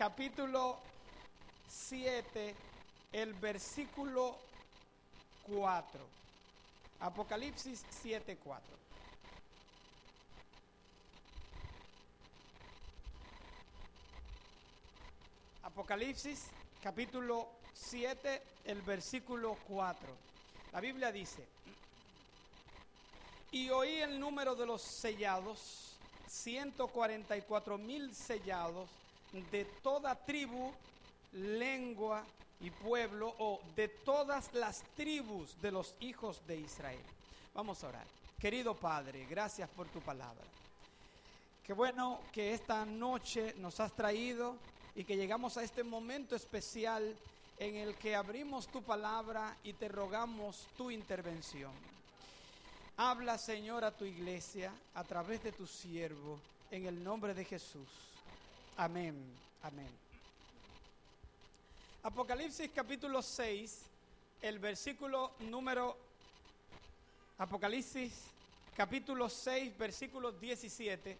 capítulo 7, el versículo 4. Apocalipsis 7, 4. Apocalipsis capítulo 7, el versículo 4. La Biblia dice, y oí el número de los sellados, 144 mil sellados de toda tribu, lengua y pueblo, o de todas las tribus de los hijos de Israel. Vamos a orar. Querido Padre, gracias por tu palabra. Qué bueno que esta noche nos has traído y que llegamos a este momento especial en el que abrimos tu palabra y te rogamos tu intervención. Habla, Señor, a tu iglesia a través de tu siervo, en el nombre de Jesús. Amén, amén. Apocalipsis capítulo 6, el versículo número... Apocalipsis capítulo 6, versículo 17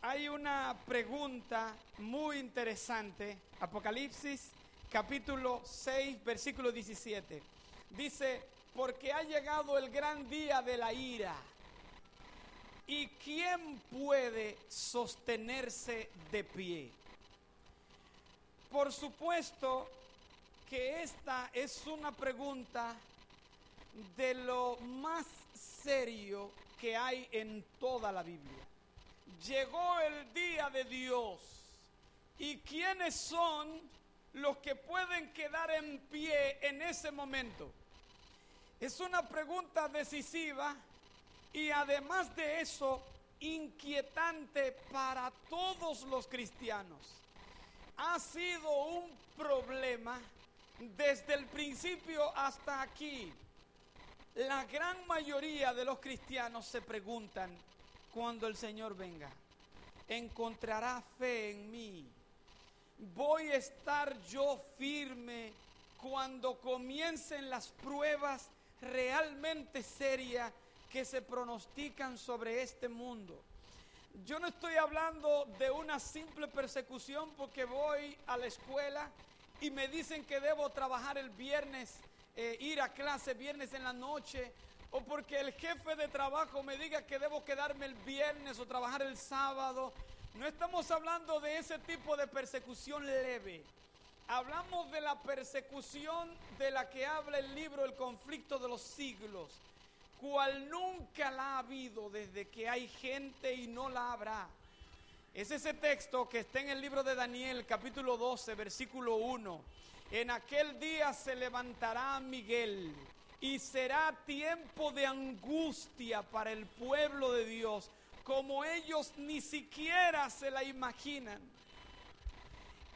hay una pregunta muy interesante. Apocalipsis capítulo 6, versículo 17. Dice, porque ha llegado el gran día de la ira. ¿Y quién puede sostenerse de pie? Por supuesto que esta es una pregunta de lo más serio que hay en toda la Biblia llegó el día de Dios. ¿Y quiénes son los que pueden quedar en pie en ese momento? Es una pregunta decisiva y además de eso, inquietante para todos los cristianos. Ha sido un problema desde el principio hasta aquí. La gran mayoría de los cristianos se preguntan, cuando el Señor venga. Encontrará fe en mí. Voy a estar yo firme cuando comiencen las pruebas realmente serias que se pronostican sobre este mundo. Yo no estoy hablando de una simple persecución porque voy a la escuela y me dicen que debo trabajar el viernes, eh, ir a clase viernes en la noche o porque el jefe de trabajo me diga que debo quedarme el viernes o trabajar el sábado. No estamos hablando de ese tipo de persecución leve. Hablamos de la persecución de la que habla el libro El conflicto de los siglos, cual nunca la ha habido desde que hay gente y no la habrá. Es ese texto que está en el libro de Daniel, capítulo 12, versículo 1. En aquel día se levantará Miguel y será tiempo de angustia para el pueblo de Dios, como ellos ni siquiera se la imaginan.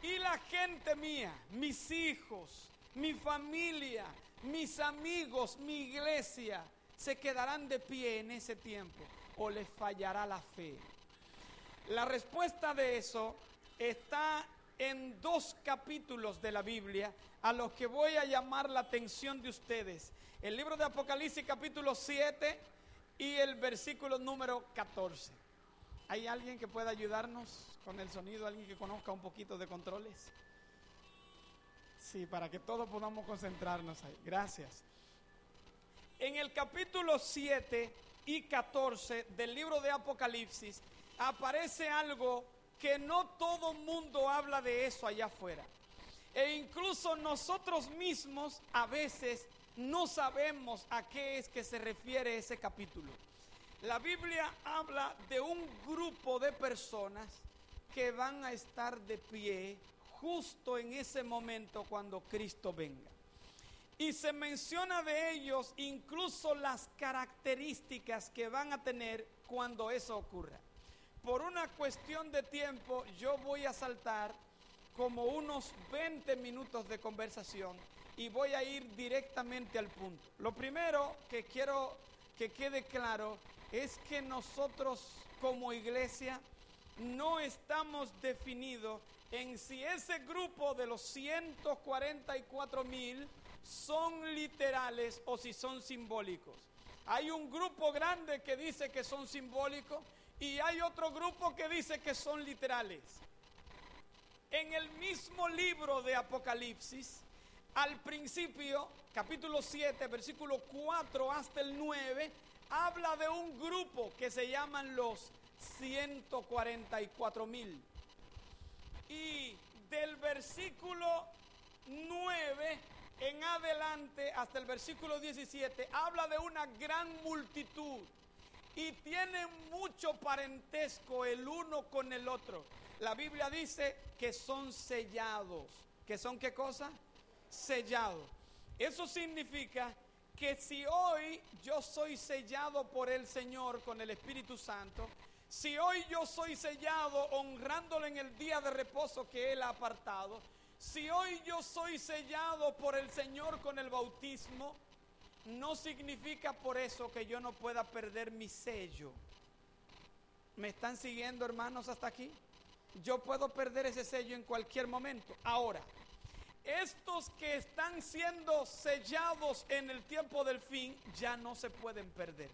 Y la gente mía, mis hijos, mi familia, mis amigos, mi iglesia, se quedarán de pie en ese tiempo o les fallará la fe. La respuesta de eso está en dos capítulos de la Biblia a los que voy a llamar la atención de ustedes. El libro de Apocalipsis capítulo 7 y el versículo número 14. ¿Hay alguien que pueda ayudarnos con el sonido? ¿Alguien que conozca un poquito de controles? Sí, para que todos podamos concentrarnos ahí. Gracias. En el capítulo 7 y 14 del libro de Apocalipsis aparece algo que no todo mundo habla de eso allá afuera. E incluso nosotros mismos a veces no sabemos a qué es que se refiere ese capítulo. La Biblia habla de un grupo de personas que van a estar de pie justo en ese momento cuando Cristo venga. Y se menciona de ellos incluso las características que van a tener cuando eso ocurra por una cuestión de tiempo yo voy a saltar como unos 20 minutos de conversación y voy a ir directamente al punto. Lo primero que quiero que quede claro es que nosotros como iglesia no estamos definidos en si ese grupo de los 144 mil son literales o si son simbólicos. Hay un grupo grande que dice que son simbólicos y hay otro grupo que dice que son literales. en el mismo libro de Apocalipsis, al principio, capítulo 7, versículo 4 hasta el 9, habla de un grupo que se llaman los 144 mil. Y del versículo 9 en adelante hasta el versículo 17 habla de una gran multitud y tiene mucho parentesco el uno con el otro. La Biblia dice que son sellados. ¿Que son qué cosa? Sellados. Eso significa que si hoy yo soy sellado por el Señor con el Espíritu Santo, si hoy yo soy sellado honrándolo en el día de reposo que Él ha apartado, si hoy yo soy sellado por el Señor con el bautismo, no significa por eso que yo no pueda perder mi sello. ¿Me están siguiendo hermanos hasta aquí? Yo puedo perder ese sello en cualquier momento. Ahora, estos que están siendo sellados en el tiempo del fin ya no se pueden perder.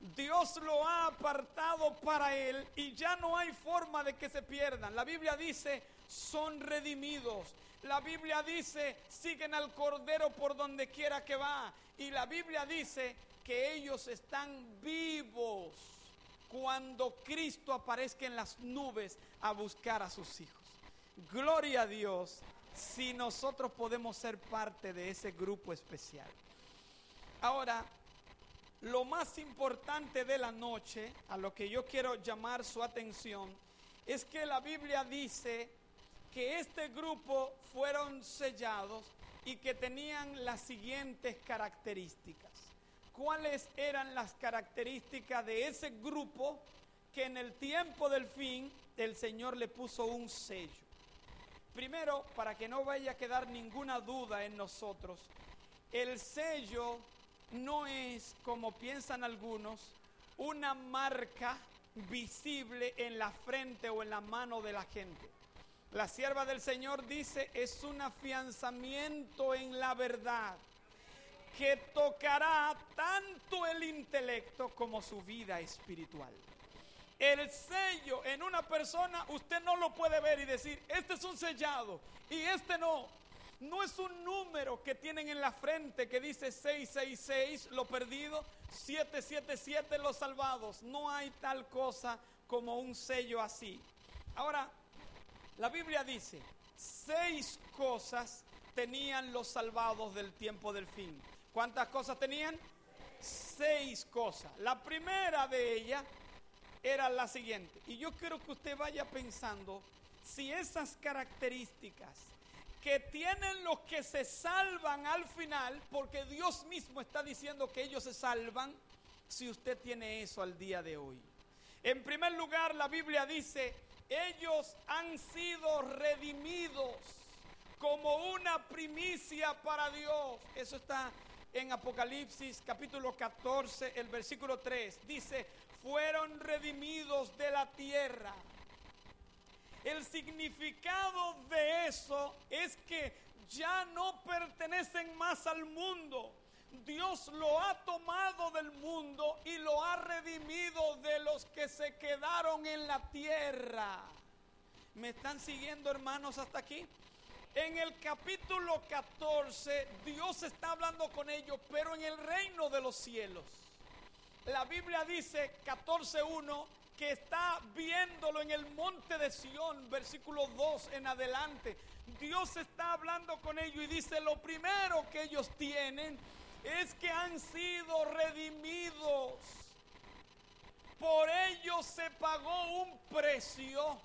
Dios lo ha apartado para él y ya no hay forma de que se pierdan. La Biblia dice, son redimidos. La Biblia dice, siguen al Cordero por donde quiera que va. Y la Biblia dice que ellos están vivos cuando Cristo aparezca en las nubes a buscar a sus hijos. Gloria a Dios si nosotros podemos ser parte de ese grupo especial. Ahora, lo más importante de la noche, a lo que yo quiero llamar su atención, es que la Biblia dice que este grupo fueron sellados y que tenían las siguientes características. ¿Cuáles eran las características de ese grupo que en el tiempo del fin el Señor le puso un sello? Primero, para que no vaya a quedar ninguna duda en nosotros, el sello no es, como piensan algunos, una marca visible en la frente o en la mano de la gente. La sierva del Señor dice, es un afianzamiento en la verdad que tocará tanto el intelecto como su vida espiritual. El sello en una persona usted no lo puede ver y decir, este es un sellado y este no. No es un número que tienen en la frente que dice 666 lo perdido, 777 los salvados. No hay tal cosa como un sello así. Ahora, la Biblia dice, seis cosas tenían los salvados del tiempo del fin. ¿Cuántas cosas tenían? Seis cosas. La primera de ellas era la siguiente. Y yo quiero que usted vaya pensando si esas características que tienen los que se salvan al final, porque Dios mismo está diciendo que ellos se salvan, si usted tiene eso al día de hoy. En primer lugar, la Biblia dice, ellos han sido redimidos como una primicia para Dios. Eso está en Apocalipsis capítulo 14, el versículo 3. Dice, fueron redimidos de la tierra. El significado de eso es que ya no pertenecen más al mundo. Dios lo ha tomado del mundo y lo ha redimido de los que se quedaron en la tierra. ¿Me están siguiendo hermanos hasta aquí? En el capítulo 14 Dios está hablando con ellos, pero en el reino de los cielos. La Biblia dice 14.1 que está viéndolo en el monte de Sión, versículo 2 en adelante. Dios está hablando con ellos y dice, lo primero que ellos tienen es que han sido redimidos. Por ellos se pagó un precio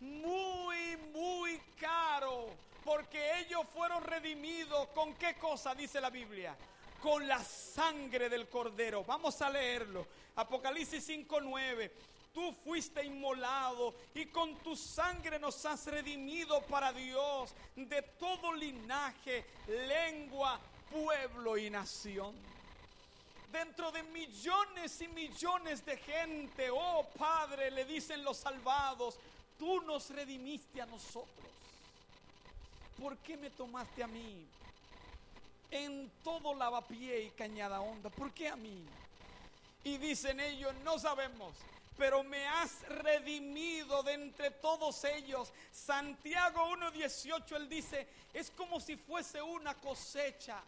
muy, muy caro. Porque ellos fueron redimidos. ¿Con qué cosa dice la Biblia? Con la sangre del cordero. Vamos a leerlo. Apocalipsis 5:9 tú fuiste inmolado y con tu sangre nos has redimido para Dios de todo linaje, lengua, pueblo y nación. Dentro de millones y millones de gente, oh Padre, le dicen los salvados, tú nos redimiste a nosotros. ¿Por qué me tomaste a mí? En todo lavapié y cañada honda, ¿por qué a mí? Y dicen ellos, no sabemos, pero me has redimido de entre todos ellos. Santiago 1.18, él dice, es como si fuese una cosecha.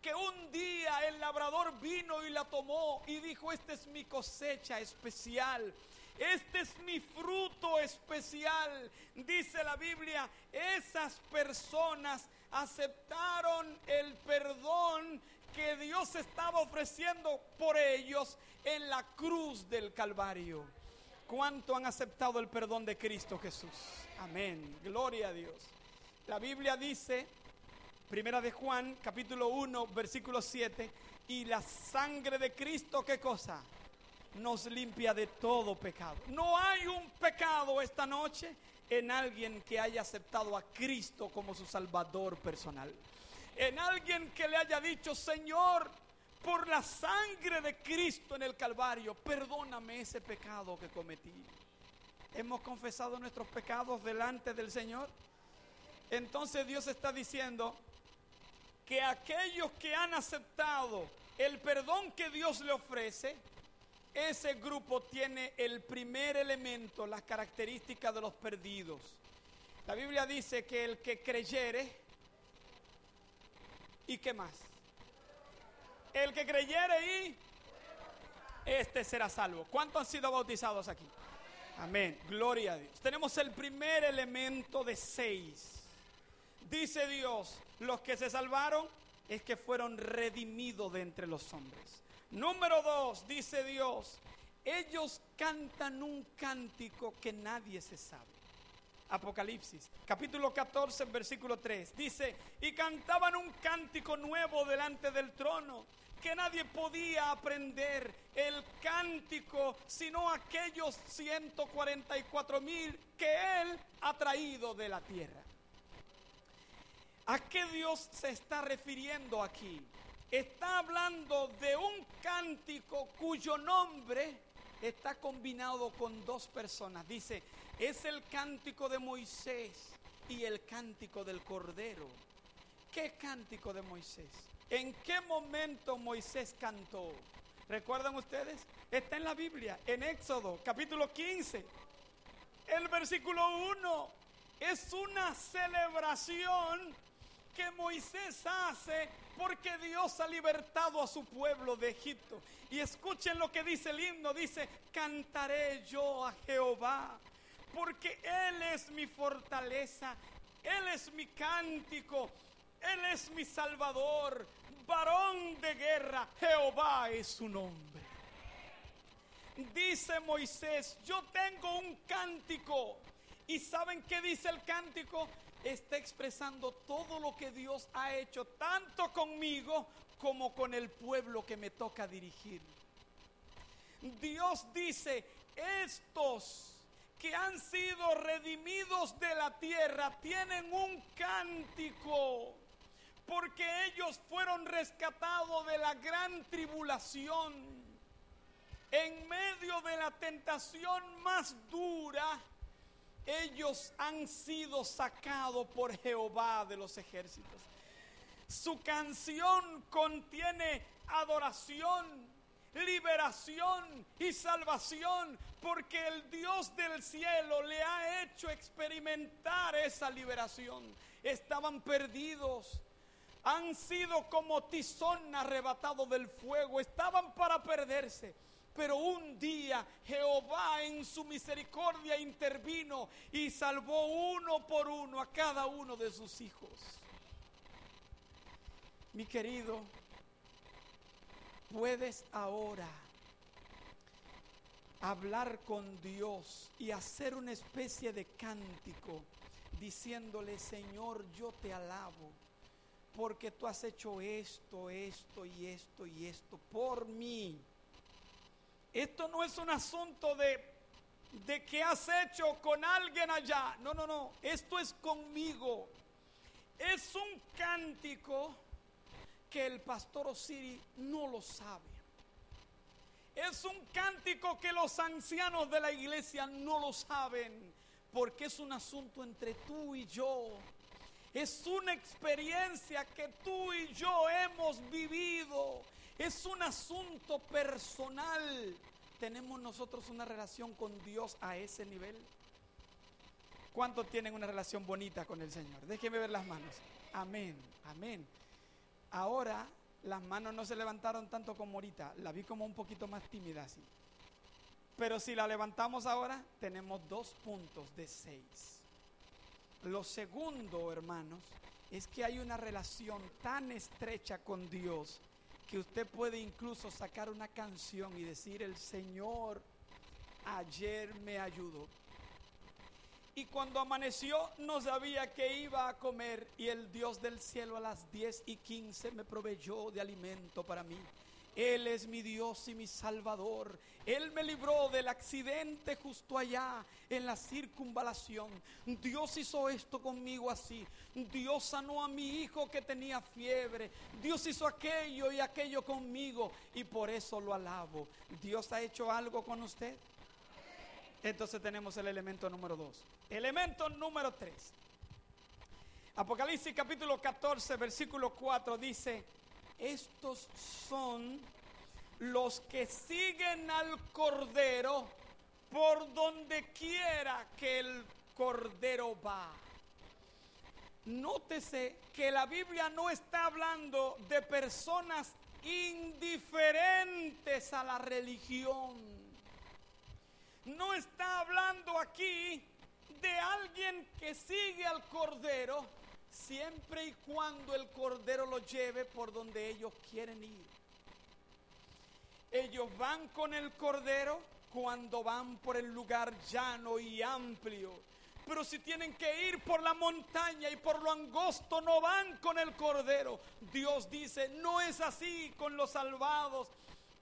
Que un día el labrador vino y la tomó y dijo, esta es mi cosecha especial. Este es mi fruto especial. Dice la Biblia, esas personas aceptaron el perdón que Dios estaba ofreciendo por ellos en la cruz del Calvario. ¿Cuánto han aceptado el perdón de Cristo Jesús? Amén. Gloria a Dios. La Biblia dice, Primera de Juan, capítulo 1, versículo 7, y la sangre de Cristo, ¿qué cosa? Nos limpia de todo pecado. No hay un pecado esta noche en alguien que haya aceptado a Cristo como su Salvador personal en alguien que le haya dicho, Señor, por la sangre de Cristo en el Calvario, perdóname ese pecado que cometí. Hemos confesado nuestros pecados delante del Señor. Entonces Dios está diciendo que aquellos que han aceptado el perdón que Dios le ofrece, ese grupo tiene el primer elemento, las características de los perdidos. La Biblia dice que el que creyere, ¿Y qué más? El que creyere y este será salvo. ¿Cuántos han sido bautizados aquí? Amén. Gloria a Dios. Tenemos el primer elemento de seis. Dice Dios, los que se salvaron es que fueron redimidos de entre los hombres. Número dos, dice Dios, ellos cantan un cántico que nadie se sabe. Apocalipsis, capítulo 14, versículo 3. Dice, y cantaban un cántico nuevo delante del trono, que nadie podía aprender el cántico, sino aquellos 144 mil que él ha traído de la tierra. ¿A qué Dios se está refiriendo aquí? Está hablando de un cántico cuyo nombre está combinado con dos personas. Dice, es el cántico de Moisés y el cántico del Cordero. ¿Qué cántico de Moisés? ¿En qué momento Moisés cantó? ¿Recuerdan ustedes? Está en la Biblia, en Éxodo, capítulo 15. El versículo 1 es una celebración que Moisés hace porque Dios ha libertado a su pueblo de Egipto. Y escuchen lo que dice el himno, dice, cantaré yo a Jehová porque Él es mi fortaleza, Él es mi cántico, Él es mi salvador, varón de guerra, Jehová es su nombre. Dice Moisés, yo tengo un cántico. ¿Y saben qué dice el cántico? Está expresando todo lo que Dios ha hecho, tanto conmigo como con el pueblo que me toca dirigir. Dios dice, estos que han sido redimidos de la tierra tienen un cántico, porque ellos fueron rescatados de la gran tribulación. En medio de la tentación más dura, ellos han sido sacados por Jehová de los ejércitos. Su canción contiene adoración, liberación y salvación, porque el Dios del cielo le ha hecho experimentar esa liberación. Estaban perdidos, han sido como tizón arrebatado del fuego, estaban para perderse. Pero un día Jehová en su misericordia intervino y salvó uno por uno a cada uno de sus hijos. Mi querido, puedes ahora hablar con Dios y hacer una especie de cántico diciéndole, Señor, yo te alabo porque tú has hecho esto, esto y esto y esto por mí. Esto no es un asunto de, de que has hecho con alguien allá. No, no, no. Esto es conmigo. Es un cántico que el pastor Osiri no lo sabe. Es un cántico que los ancianos de la iglesia no lo saben, porque es un asunto entre tú y yo. Es una experiencia que tú y yo hemos vivido. Es un asunto personal. ¿tenemos nosotros una relación con Dios a ese nivel? ¿Cuántos tienen una relación bonita con el Señor? Déjenme ver las manos. Amén, amén. Ahora las manos no se levantaron tanto como ahorita, la vi como un poquito más tímida así. Pero si la levantamos ahora, tenemos dos puntos de seis. Lo segundo, hermanos, es que hay una relación tan estrecha con Dios que usted puede incluso sacar una canción y decir, el Señor ayer me ayudó. Y cuando amaneció no sabía que iba a comer y el Dios del cielo a las 10 y 15 me proveyó de alimento para mí. Él es mi Dios y mi Salvador. Él me libró del accidente justo allá en la circunvalación. Dios hizo esto conmigo así. Dios sanó a mi hijo que tenía fiebre. Dios hizo aquello y aquello conmigo y por eso lo alabo. Dios ha hecho algo con usted. Entonces tenemos el elemento número dos. Elemento número tres. Apocalipsis capítulo 14, versículo 4 dice, estos son los que siguen al Cordero por donde quiera que el Cordero va. Nótese que la Biblia no está hablando de personas indiferentes a la religión. No está hablando aquí de alguien que sigue al Cordero siempre y cuando el Cordero lo lleve por donde ellos quieren ir. Ellos van con el Cordero cuando van por el lugar llano y amplio. Pero si tienen que ir por la montaña y por lo angosto, no van con el Cordero. Dios dice, no es así con los salvados.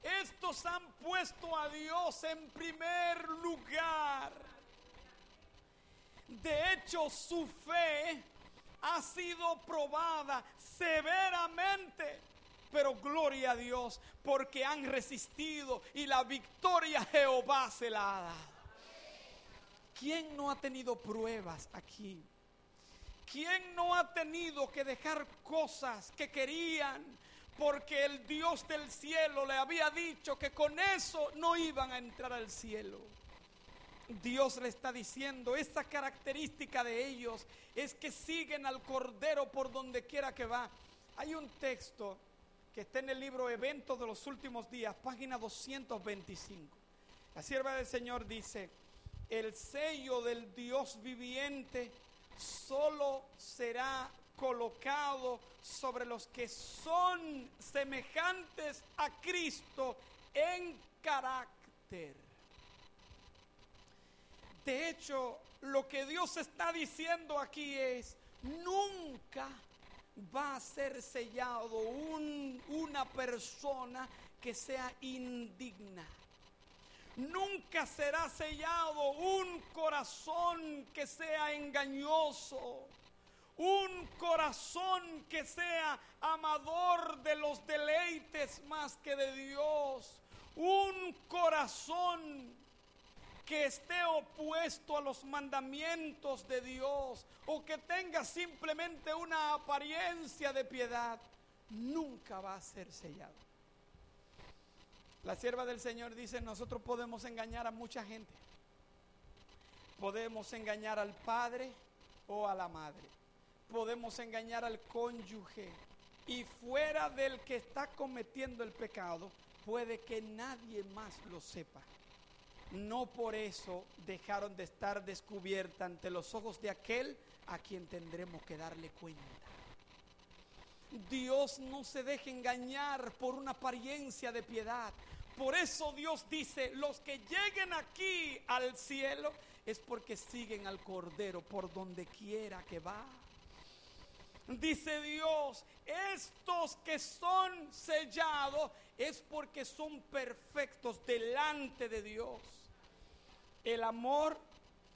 Estos han puesto a Dios en primer lugar. De hecho, su fe ha sido probada severamente. Pero gloria a Dios porque han resistido y la victoria Jehová se la ha dado. ¿Quién no ha tenido pruebas aquí? ¿Quién no ha tenido que dejar cosas que querían porque el Dios del cielo le había dicho que con eso no iban a entrar al cielo? Dios le está diciendo, esta característica de ellos es que siguen al Cordero por donde quiera que va. Hay un texto que está en el libro Eventos de los Últimos Días, página 225. La sierva del Señor dice, el sello del Dios viviente solo será colocado sobre los que son semejantes a Cristo en carácter. De hecho, lo que Dios está diciendo aquí es, nunca va a ser sellado una persona que sea indigna. Nunca será sellado un corazón que sea engañoso. Un corazón que sea amador de los deleites más que de Dios. Un corazón que esté opuesto a los mandamientos de Dios o que tenga simplemente una apariencia de piedad, nunca va a ser sellado. La sierva del Señor dice, nosotros podemos engañar a mucha gente. Podemos engañar al padre o a la madre. Podemos engañar al cónyuge. Y fuera del que está cometiendo el pecado, puede que nadie más lo sepa no por eso dejaron de estar descubiertas ante los ojos de aquel a quien tendremos que darle cuenta. Dios no se deja engañar por una apariencia de piedad. Por eso Dios dice, los que lleguen aquí al cielo es porque siguen al Cordero por donde quiera que va. Dice Dios, estos que son sellados es porque son perfectos delante de Dios. El amor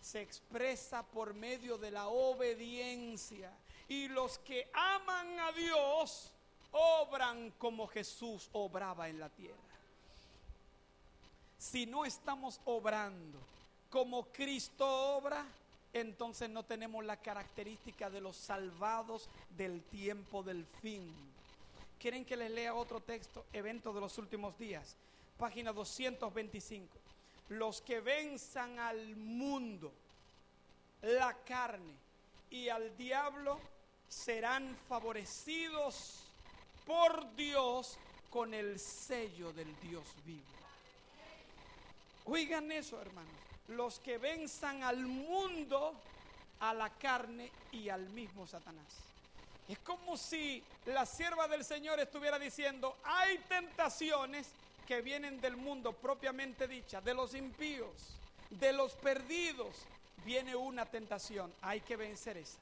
se expresa por medio de la obediencia. Y los que aman a Dios obran como Jesús obraba en la tierra. Si no estamos obrando como Cristo obra, entonces no tenemos la característica de los salvados del tiempo del fin. ¿Quieren que les lea otro texto? Evento de los últimos días. página 225. Los que venzan al mundo, la carne y al diablo serán favorecidos por Dios con el sello del Dios vivo. Oigan eso, hermanos. Los que venzan al mundo, a la carne y al mismo Satanás. Es como si la sierva del Señor estuviera diciendo, hay tentaciones que vienen del mundo propiamente dicha, de los impíos, de los perdidos. Viene una tentación, hay que vencer esa.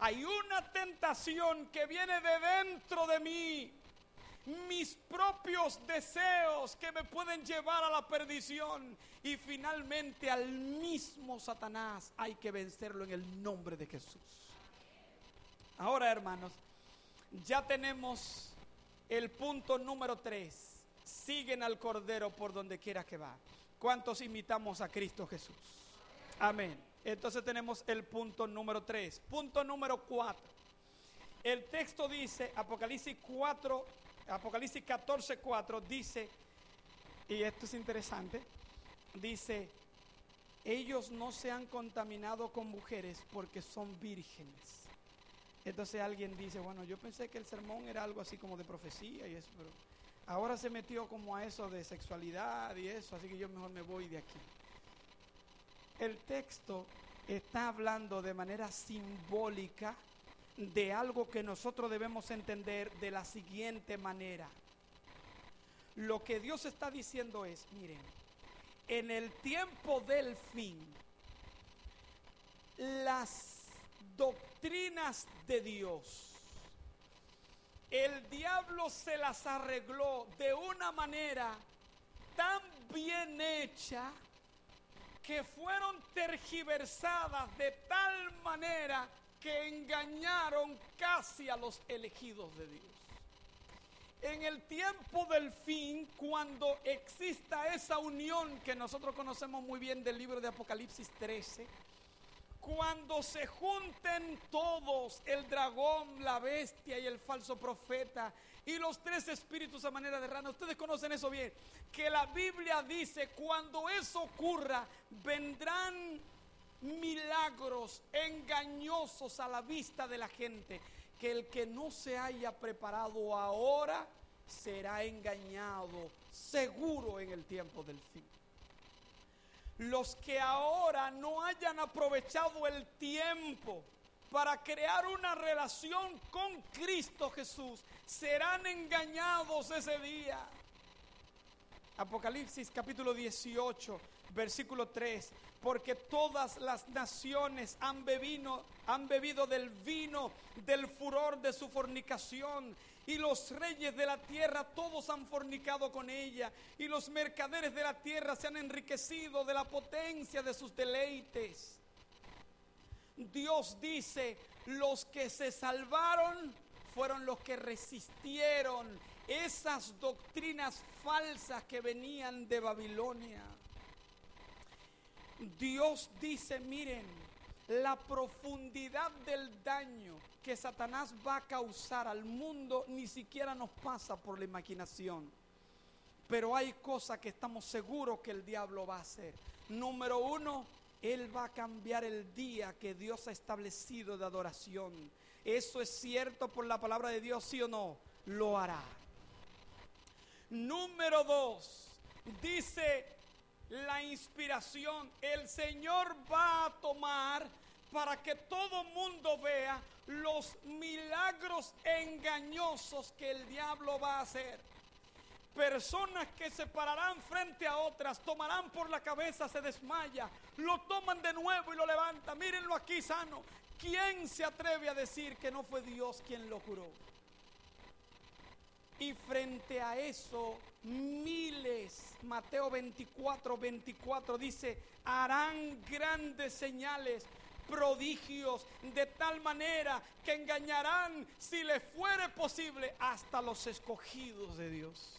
Hay una tentación que viene de dentro de mí, mis propios deseos que me pueden llevar a la perdición y finalmente al mismo Satanás hay que vencerlo en el nombre de Jesús. Ahora, hermanos, ya tenemos el punto número 3. Siguen al Cordero por donde quiera que va. ¿Cuántos imitamos a Cristo Jesús? Amén. Entonces tenemos el punto número 3. Punto número 4. El texto dice, Apocalipsis 4, Apocalipsis 14, 4, dice, y esto es interesante, dice, ellos no se han contaminado con mujeres porque son vírgenes. Entonces alguien dice, bueno, yo pensé que el sermón era algo así como de profecía y eso, pero ahora se metió como a eso de sexualidad y eso, así que yo mejor me voy de aquí. El texto está hablando de manera simbólica de algo que nosotros debemos entender de la siguiente manera. Lo que Dios está diciendo es, miren, en el tiempo del fin, las doctrinas de Dios, el diablo se las arregló de una manera tan bien hecha que fueron tergiversadas de tal manera que engañaron casi a los elegidos de Dios. En el tiempo del fin, cuando exista esa unión que nosotros conocemos muy bien del libro de Apocalipsis 13, cuando se junten todos, el dragón, la bestia y el falso profeta, y los tres espíritus a manera de rana, ustedes conocen eso bien, que la Biblia dice, cuando eso ocurra, vendrán milagros engañosos a la vista de la gente, que el que no se haya preparado ahora será engañado seguro en el tiempo del fin los que ahora no hayan aprovechado el tiempo para crear una relación con Cristo Jesús, serán engañados ese día. Apocalipsis capítulo 18, versículo 3, porque todas las naciones han bebido, han bebido del vino del furor de su fornicación y los reyes de la tierra todos han fornicado con ella, y los mercaderes de la tierra se han enriquecido de la potencia de sus deleites. Dios dice, los que se salvaron fueron los que resistieron esas doctrinas falsas que venían de Babilonia. Dios dice, miren, la profundidad del daño que Satanás va a causar al mundo ni siquiera nos pasa por la imaginación. Pero hay cosas que estamos seguros que el diablo va a hacer. Número uno, él va a cambiar el día que Dios ha establecido de adoración. Eso es cierto por la palabra de Dios, sí o no, lo hará. Número dos, dice la inspiración, el Señor va a tomar para que todo mundo vea los milagros engañosos que el diablo va a hacer. Personas que se pararán frente a otras, tomarán por la cabeza, se desmaya, lo toman de nuevo y lo levantan. Mírenlo aquí sano. ¿Quién se atreve a decir que no fue Dios quien lo curó? Y frente a eso, miles, Mateo 24, 24 dice, harán grandes señales prodigios de tal manera que engañarán, si le fuere posible, hasta los escogidos de Dios.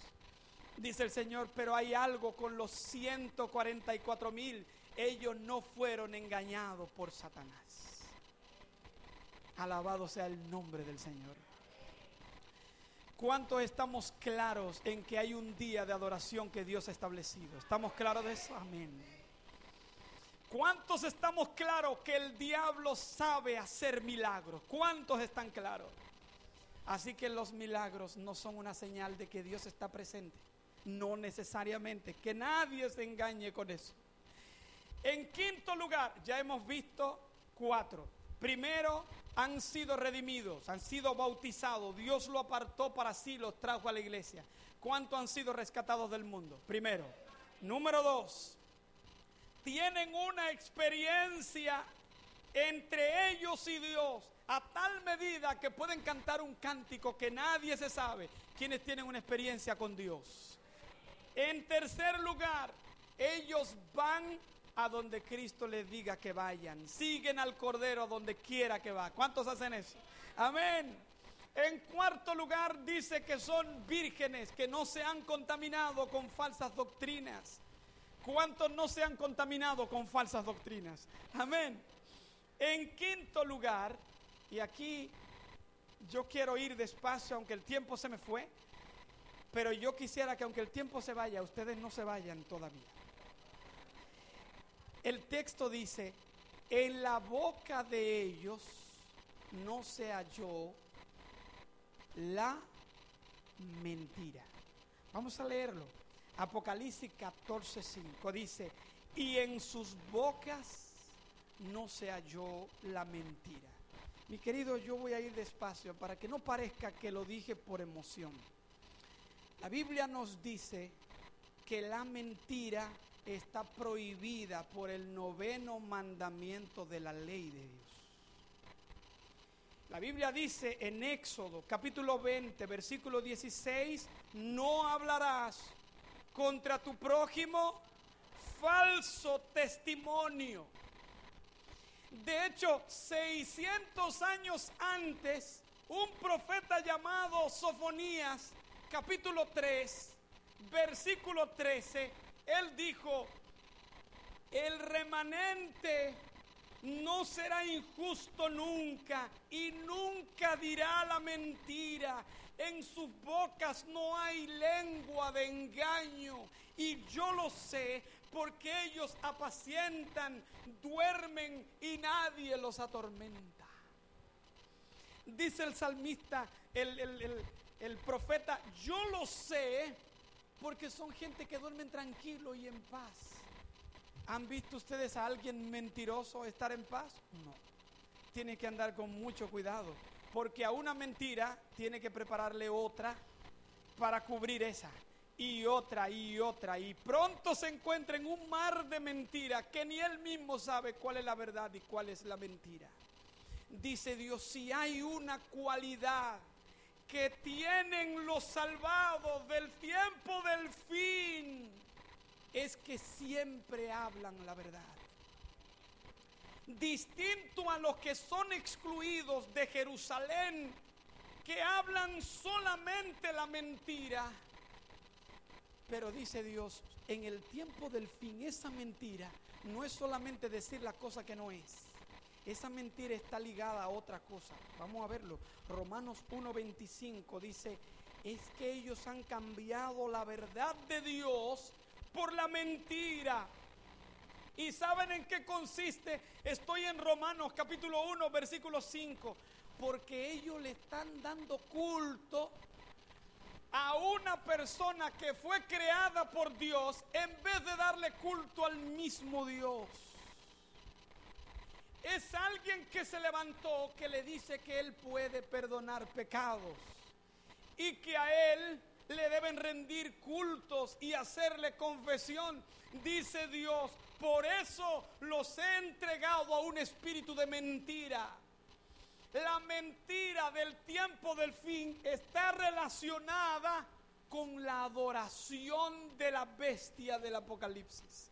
Dice el Señor, pero hay algo con los 144 mil. Ellos no fueron engañados por Satanás. Alabado sea el nombre del Señor. ¿Cuántos estamos claros en que hay un día de adoración que Dios ha establecido? ¿Estamos claros de eso? Amén. ¿Cuántos estamos claros que el diablo sabe hacer milagros? ¿Cuántos están claros? Así que los milagros no son una señal de que Dios está presente. No necesariamente. Que nadie se engañe con eso. En quinto lugar, ya hemos visto cuatro. Primero, han sido redimidos, han sido bautizados. Dios lo apartó para sí, los trajo a la iglesia. ¿Cuántos han sido rescatados del mundo? Primero. Número dos, tienen una experiencia entre ellos y Dios a tal medida que pueden cantar un cántico que nadie se sabe quienes tienen una experiencia con Dios. En tercer lugar, ellos van a donde Cristo les diga que vayan. Siguen al Cordero donde quiera que va. ¿Cuántos hacen eso? Amén. En cuarto lugar dice que son vírgenes, que no se han contaminado con falsas doctrinas. ¿Cuántos no se han contaminado con falsas doctrinas? Amén. En quinto lugar, y aquí yo quiero ir despacio, aunque el tiempo se me fue, pero yo quisiera que aunque el tiempo se vaya, ustedes no se vayan todavía. El texto dice, en la boca de ellos no se halló la mentira. Vamos a leerlo. Apocalipsis 14:5 dice, y en sus bocas no se halló la mentira. Mi querido, yo voy a ir despacio para que no parezca que lo dije por emoción. La Biblia nos dice que la mentira está prohibida por el noveno mandamiento de la ley de Dios. La Biblia dice en Éxodo capítulo 20, versículo 16, no hablarás contra tu prójimo falso testimonio. De hecho, 600 años antes, un profeta llamado Sofonías, capítulo 3, versículo 13, él dijo, el remanente no será injusto nunca y nunca dirá la mentira. En sus bocas no hay lengua de engaño. Y yo lo sé porque ellos apacientan, duermen y nadie los atormenta. Dice el salmista, el, el profeta, yo lo sé porque son gente que duermen tranquilo y en paz. ¿Han visto ustedes a alguien mentiroso estar en paz? No. Tiene que andar con mucho cuidado, porque a una mentira tiene que prepararle otra para cubrir esa, y otra, y otra, y pronto se encuentra en un mar de mentiras que ni él mismo sabe cuál es la verdad y cuál es la mentira. Dice Dios, si hay una cualidad que tienen los salvados del tiempo del fin es que siempre hablan la verdad. Distinto a los que son excluidos de Jerusalén, que hablan solamente la mentira. Pero dice Dios, en el tiempo del fin esa mentira no es solamente decir la cosa que no es esa mentira está ligada a otra cosa. Vamos a verlo. Romanos 1.25 dice, es que ellos han cambiado la verdad de Dios por la mentira. ¿Y saben en qué consiste? Estoy en Romanos capítulo 1, versículo 5. Porque ellos le están dando culto a una persona que fue creada por Dios en vez de darle culto al mismo Dios es alguien que se levantó que le dice que él puede perdonar pecados y que a él le deben rendir cultos y hacerle confesión. Dice Dios, por eso los he entregado a un espíritu de mentira. La mentira del tiempo del fin está relacionada con la adoración de la bestia del Apocalipsis.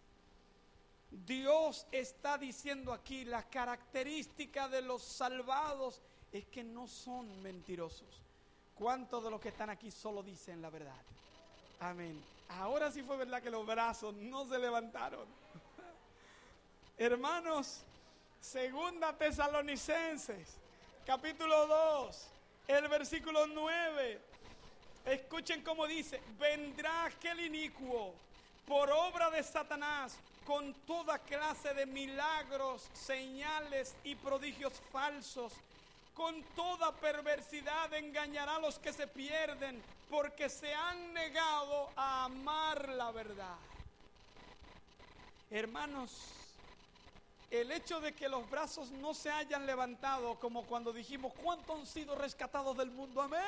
Dios está diciendo aquí, la característica de los salvados es que no son mentirosos. ¿Cuántos de los que están aquí solo dicen la verdad? Amén. Ahora sí fue verdad que los brazos no se levantaron. Hermanos, segunda Tesalonicenses, capítulo 2, el versículo 9. Escuchen cómo dice, vendrá aquel inicuo por obra de Satanás con toda clase de milagros, señales y prodigios falsos. Con toda perversidad engañará a los que se pierden porque se han negado a amar la verdad. Hermanos, el hecho de que los brazos no se hayan levantado como cuando dijimos, ¿cuántos han sido rescatados del mundo? Amén.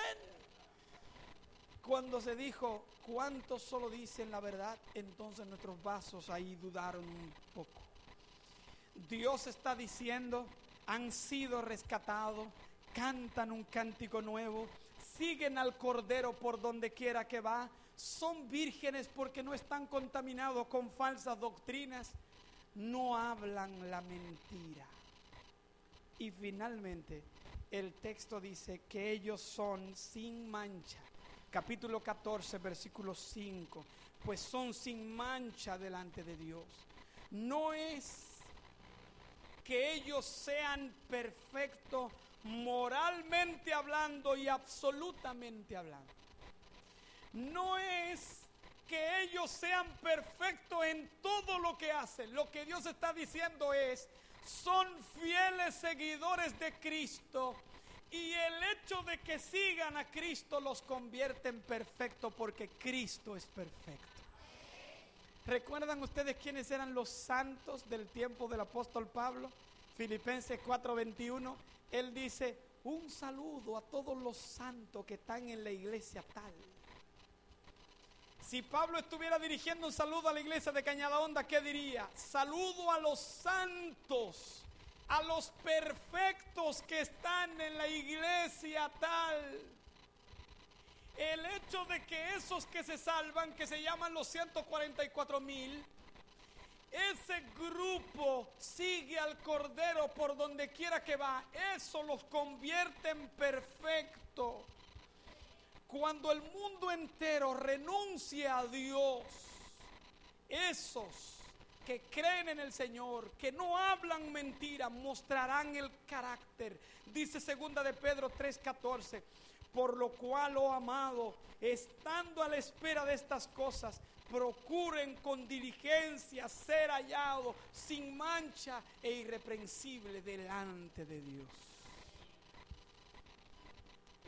Cuando se dijo, ¿cuántos solo dicen la verdad? Entonces nuestros vasos ahí dudaron un poco. Dios está diciendo, han sido rescatados, cantan un cántico nuevo, siguen al Cordero por donde quiera que va, son vírgenes porque no están contaminados con falsas doctrinas, no hablan la mentira. Y finalmente el texto dice que ellos son sin mancha capítulo 14, versículo 5, pues son sin mancha delante de Dios. No es que ellos sean perfectos moralmente hablando y absolutamente hablando. No es que ellos sean perfectos en todo lo que hacen. Lo que Dios está diciendo es, son fieles seguidores de Cristo y el hecho de que sigan a Cristo los convierte en perfecto porque Cristo es perfecto. ¿Recuerdan ustedes quiénes eran los santos del tiempo del apóstol Pablo? Filipenses 4:21. Él dice, un saludo a todos los santos que están en la iglesia tal. Si Pablo estuviera dirigiendo un saludo a la iglesia de Cañada Honda, ¿qué diría? Saludo a los santos a los perfectos que están en la iglesia tal. El hecho de que esos que se salvan, que se llaman los 144 mil, ese grupo sigue al Cordero por donde quiera que va, eso los convierte en perfecto. Cuando el mundo entero renuncia a Dios, esos que creen en el Señor, que no hablan mentira, mostrarán el carácter. Dice segunda de Pedro 3:14, por lo cual, oh amado, estando a la espera de estas cosas, procuren con diligencia ser hallados sin mancha e irreprensible delante de Dios.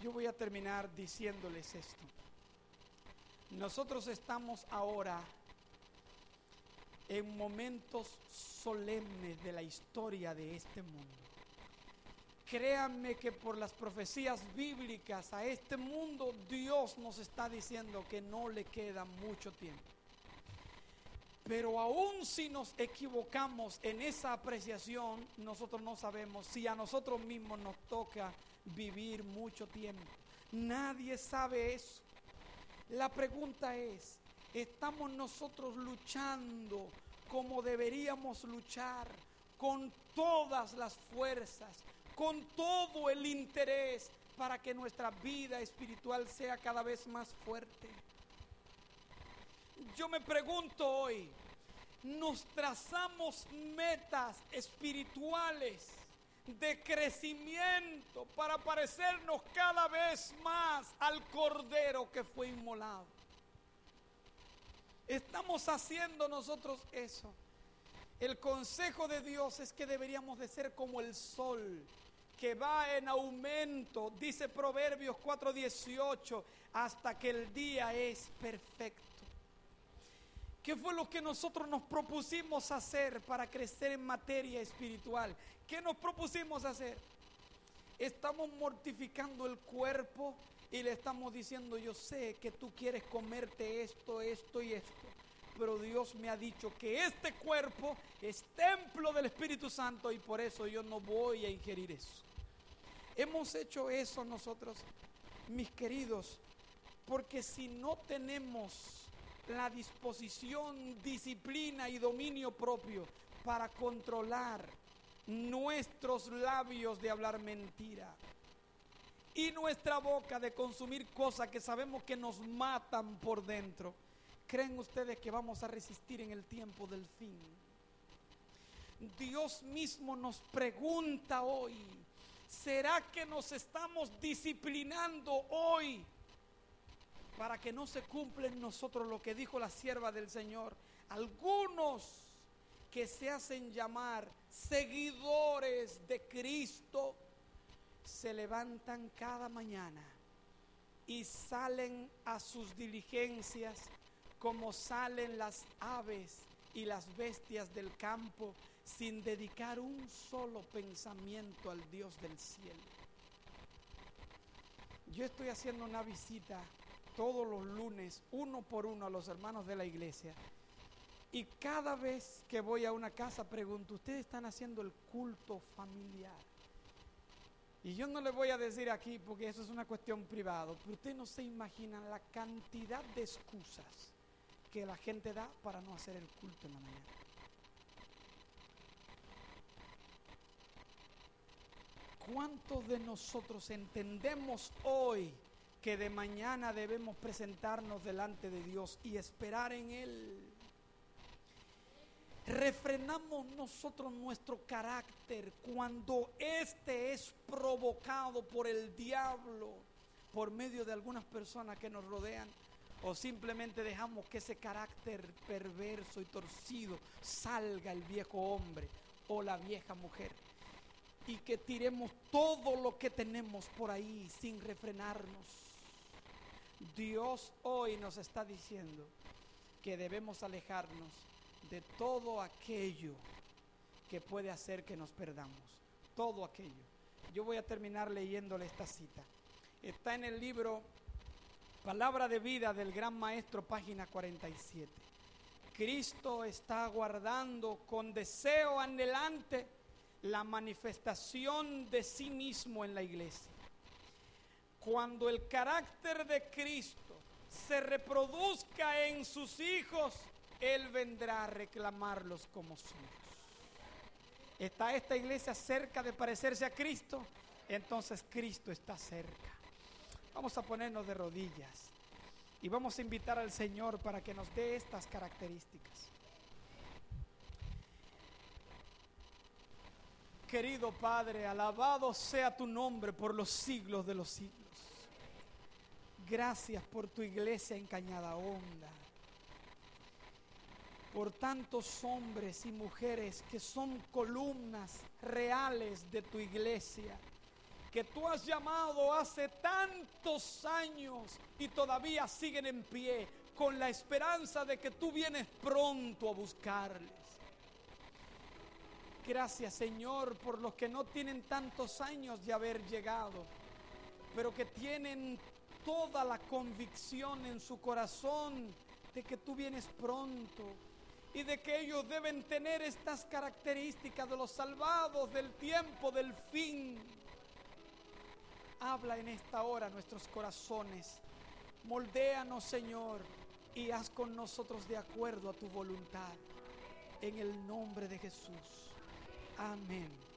Yo voy a terminar diciéndoles esto. Nosotros estamos ahora en momentos solemnes de la historia de este mundo. Créanme que por las profecías bíblicas a este mundo Dios nos está diciendo que no le queda mucho tiempo. Pero aún si nos equivocamos en esa apreciación, nosotros no sabemos si a nosotros mismos nos toca vivir mucho tiempo. Nadie sabe eso. La pregunta es, estamos nosotros luchando como deberíamos luchar, con todas las fuerzas, con todo el interés para que nuestra vida espiritual sea cada vez más fuerte. Yo me pregunto hoy, ¿nos trazamos metas espirituales de crecimiento para parecernos cada vez más al Cordero que fue inmolado? Estamos haciendo nosotros eso. El consejo de Dios es que deberíamos de ser como el sol que va en aumento, dice Proverbios 4:18, hasta que el día es perfecto. ¿Qué fue lo que nosotros nos propusimos hacer para crecer en materia espiritual? ¿Qué nos propusimos hacer? Estamos mortificando el cuerpo y le estamos diciendo, yo sé que tú quieres comerte esto, esto y esto, pero Dios me ha dicho que este cuerpo es templo del Espíritu Santo y por eso yo no voy a ingerir eso. Hemos hecho eso nosotros, mis queridos, porque si no tenemos la disposición, disciplina y dominio propio para controlar nuestros labios de hablar mentira, y nuestra boca de consumir cosas que sabemos que nos matan por dentro, ¿creen ustedes que vamos a resistir en el tiempo del fin? Dios mismo nos pregunta hoy, ¿será que nos estamos disciplinando hoy para que no se cumpla en nosotros lo que dijo la sierva del Señor. Algunos que se hacen llamar seguidores de Cristo se levantan cada mañana y salen a sus diligencias como salen las aves y las bestias del campo sin dedicar un solo pensamiento al Dios del cielo. Yo estoy haciendo una visita todos los lunes, uno por uno, a los hermanos de la iglesia. Y cada vez que voy a una casa pregunto, ¿ustedes están haciendo el culto familiar? Y yo no le voy a decir aquí porque eso es una cuestión privada, pero ustedes no se imaginan la cantidad de excusas que la gente da para no hacer el culto en la mañana. ¿Cuántos de nosotros entendemos hoy que de mañana debemos presentarnos delante de Dios y esperar en Él? Refrenamos nosotros nuestro carácter cuando éste es provocado por el diablo por medio de algunas personas que nos rodean o simplemente dejamos que ese carácter perverso y torcido salga el viejo hombre o la vieja mujer y que tiremos todo lo que tenemos por ahí sin refrenarnos. Dios hoy nos está diciendo que debemos alejarnos de todo aquello que puede hacer que nos perdamos. Todo aquello. Yo voy a terminar leyéndole esta cita. Está en el libro Palabra de Vida del Gran Maestro, página 47. Cristo está aguardando con deseo anhelante la manifestación de sí mismo en la iglesia. Cuando el carácter de Cristo se reproduzca en sus hijos, Él vendrá a reclamarlos como suyos. ¿Está esta iglesia cerca de parecerse a Cristo? Entonces Cristo está cerca. Vamos a ponernos de rodillas y vamos a invitar al Señor para que nos dé estas características. Querido Padre, alabado sea tu nombre por los siglos de los siglos. Gracias por tu iglesia en Cañada Honda. Por tantos hombres y mujeres que son columnas reales de tu iglesia. Que tú has llamado hace tantos años y todavía siguen en pie con la esperanza de que tú vienes pronto a buscarles. Gracias Señor por los que no tienen tantos años de haber llegado, pero que tienen toda la convicción en su corazón de que tú vienes pronto y de que ellos deben tener estas características de los salvados del tiempo del fin. Habla en esta hora nuestros corazones. Moldéanos, Señor, y haz con nosotros de acuerdo a tu voluntad. En el nombre de Jesús. Amén.